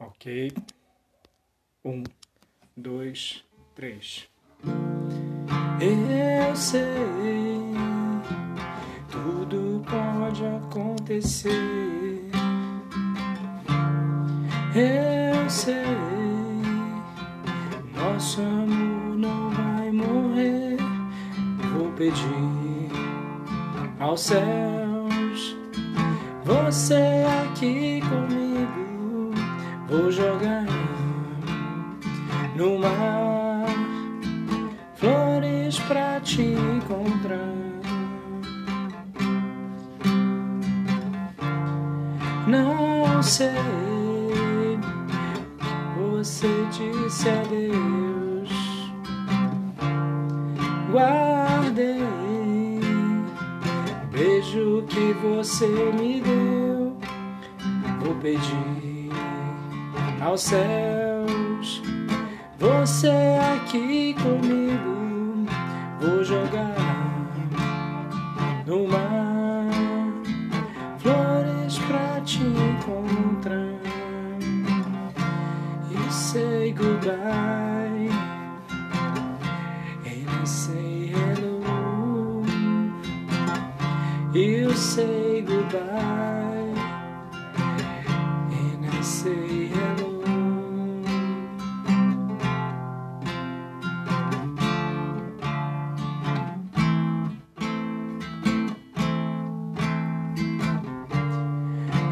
Ok. Um, dois, três. Eu sei, tudo pode acontecer. Eu sei, nosso amor não vai morrer. Vou pedir aos céus, você aqui. Vou jogar no mar flores pra te encontrar. Não sei, você disse adeus. Guardei beijo que você me deu. Vou pedir aos céus, você aqui comigo. Vou jogar no mar flores pra te encontrar e say goodbye and I say hello. You say goodbye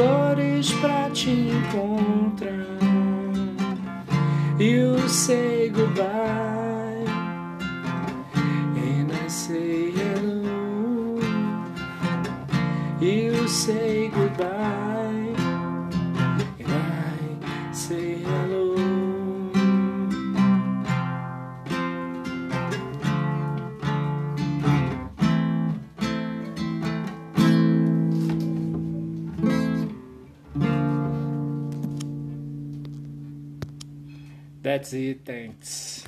flores pra te encontrar. You say goodbye, and I say hello. You say goodbye, That's it, thanks.